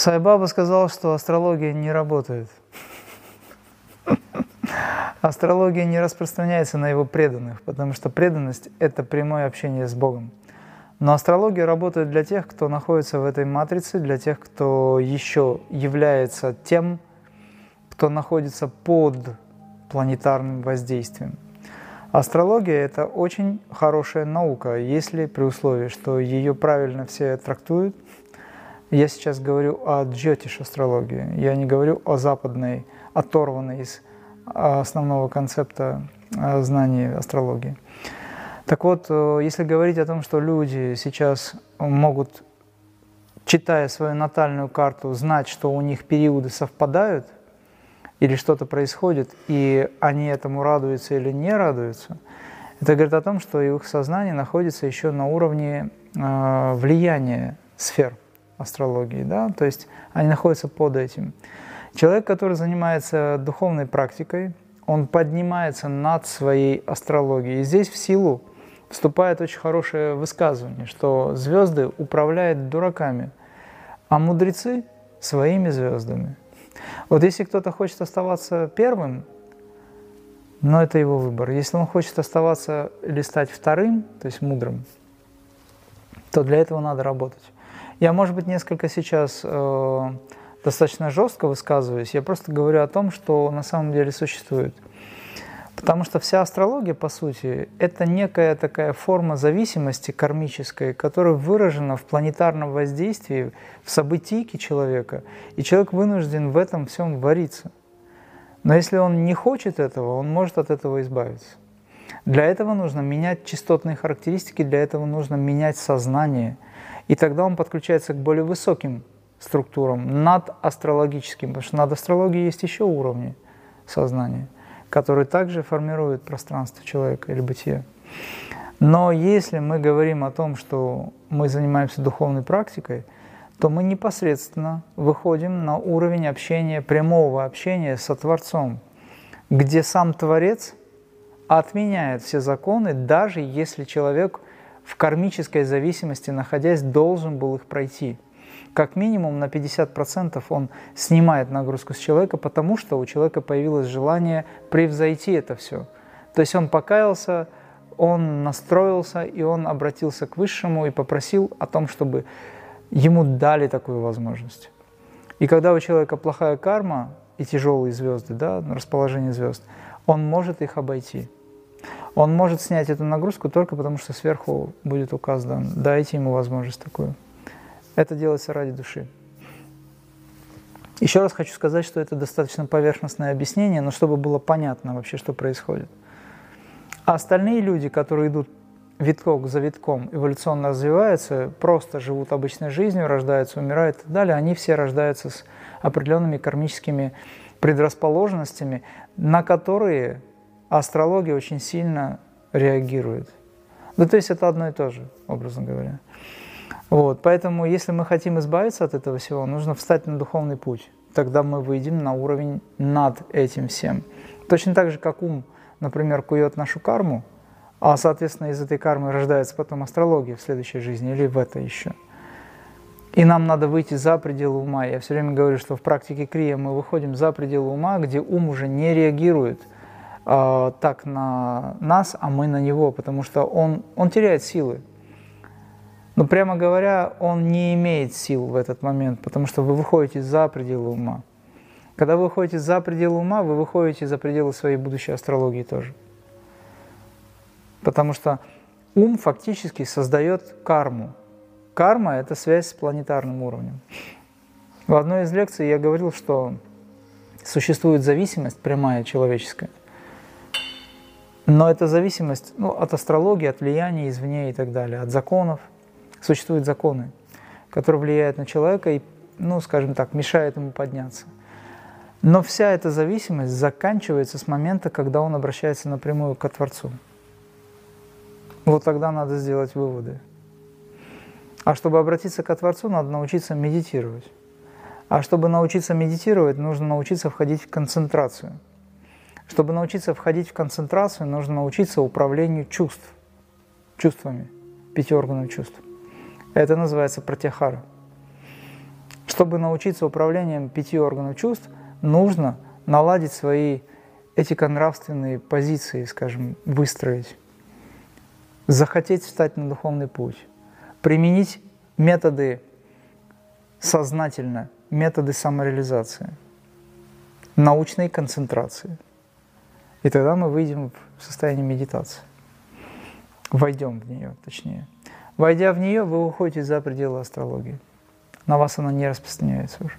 Сайбаба сказал, что астрология не работает. Астрология не распространяется на его преданных, потому что преданность – это прямое общение с Богом. Но астрология работает для тех, кто находится в этой матрице, для тех, кто еще является тем, кто находится под планетарным воздействием. Астрология – это очень хорошая наука, если при условии, что ее правильно все трактуют. Я сейчас говорю о джотиш астрологии, я не говорю о западной, оторванной из основного концепта э, знаний астрологии. Так вот, э, если говорить о том, что люди сейчас могут, читая свою натальную карту, знать, что у них периоды совпадают – или что-то происходит, и они этому радуются или не радуются, это говорит о том, что их сознание находится еще на уровне э, влияния сфер астрологии, да, то есть они находятся под этим. Человек, который занимается духовной практикой, он поднимается над своей астрологией. И здесь в силу вступает очень хорошее высказывание, что звезды управляют дураками, а мудрецы своими звездами. Вот если кто-то хочет оставаться первым, но это его выбор. Если он хочет оставаться или стать вторым, то есть мудрым, то для этого надо работать. Я, может быть, несколько сейчас э, достаточно жестко высказываюсь. Я просто говорю о том, что на самом деле существует – Потому что вся астрология, по сути, это некая такая форма зависимости кармической, которая выражена в планетарном воздействии, в событийке человека, и человек вынужден в этом всем вариться. Но если он не хочет этого, он может от этого избавиться. Для этого нужно менять частотные характеристики, для этого нужно менять сознание, и тогда он подключается к более высоким структурам, над астрологическим, потому что над астрологией есть еще уровни сознания – который также формирует пространство человека или бытие. Но если мы говорим о том, что мы занимаемся духовной практикой, то мы непосредственно выходим на уровень общения, прямого общения со Творцом, где сам Творец отменяет все законы, даже если человек в кармической зависимости, находясь, должен был их пройти – как минимум на 50% он снимает нагрузку с человека, потому что у человека появилось желание превзойти это все. То есть он покаялся, он настроился, и он обратился к Высшему и попросил о том, чтобы ему дали такую возможность. И когда у человека плохая карма и тяжелые звезды, да, расположение звезд, он может их обойти. Он может снять эту нагрузку только потому, что сверху будет указан, дайте ему возможность такую. Это делается ради души. Еще раз хочу сказать, что это достаточно поверхностное объяснение, но чтобы было понятно вообще, что происходит. А остальные люди, которые идут витком за витком, эволюционно развиваются, просто живут обычной жизнью, рождаются, умирают и так далее, они все рождаются с определенными кармическими предрасположенностями, на которые астрология очень сильно реагирует. Ну, то есть это одно и то же, образно говоря. Вот, поэтому, если мы хотим избавиться от этого всего, нужно встать на духовный путь. Тогда мы выйдем на уровень над этим всем. Точно так же, как ум, например, кует нашу карму, а, соответственно, из этой кармы рождается потом астрология в следующей жизни или в этой еще. И нам надо выйти за пределы ума. Я все время говорю, что в практике крия мы выходим за пределы ума, где ум уже не реагирует э, так на нас, а мы на него, потому что он, он теряет силы. Но прямо говоря, он не имеет сил в этот момент, потому что вы выходите за пределы ума. Когда вы выходите за пределы ума, вы выходите за пределы своей будущей астрологии тоже. Потому что ум фактически создает карму. Карма – это связь с планетарным уровнем. В одной из лекций я говорил, что существует зависимость прямая человеческая. Но эта зависимость ну, от астрологии, от влияния извне и так далее, от законов – существуют законы, которые влияют на человека и, ну, скажем так, мешают ему подняться. Но вся эта зависимость заканчивается с момента, когда он обращается напрямую к Творцу. Вот тогда надо сделать выводы. А чтобы обратиться к Творцу, надо научиться медитировать. А чтобы научиться медитировать, нужно научиться входить в концентрацию. Чтобы научиться входить в концентрацию, нужно научиться управлению чувств, чувствами, пяти органов чувств. Это называется пратихара. Чтобы научиться управлением пяти органов чувств, нужно наладить свои этико-нравственные позиции, скажем, выстроить, захотеть встать на духовный путь, применить методы сознательно, методы самореализации, научной концентрации. И тогда мы выйдем в состояние медитации. Войдем в нее, точнее. Войдя в нее, вы уходите за пределы астрологии. На вас она не распространяется уже.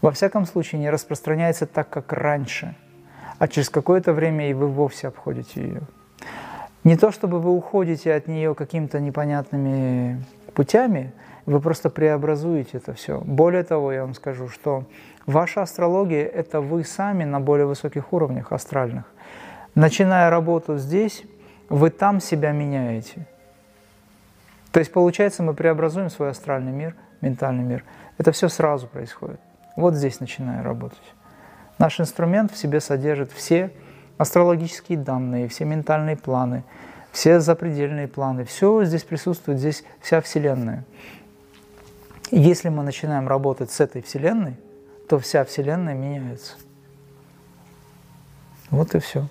Во всяком случае, не распространяется так, как раньше, а через какое-то время и вы вовсе обходите ее. Не то, чтобы вы уходите от нее какими-то непонятными путями, вы просто преобразуете это все. Более того, я вам скажу, что ваша астрология – это вы сами на более высоких уровнях астральных. Начиная работу здесь, вы там себя меняете. То есть, получается, мы преобразуем свой астральный мир, ментальный мир. Это все сразу происходит. Вот здесь начинаю работать. Наш инструмент в себе содержит все астрологические данные, все ментальные планы, все запредельные планы. Все здесь присутствует, здесь вся Вселенная. если мы начинаем работать с этой Вселенной, то вся Вселенная меняется. Вот и все.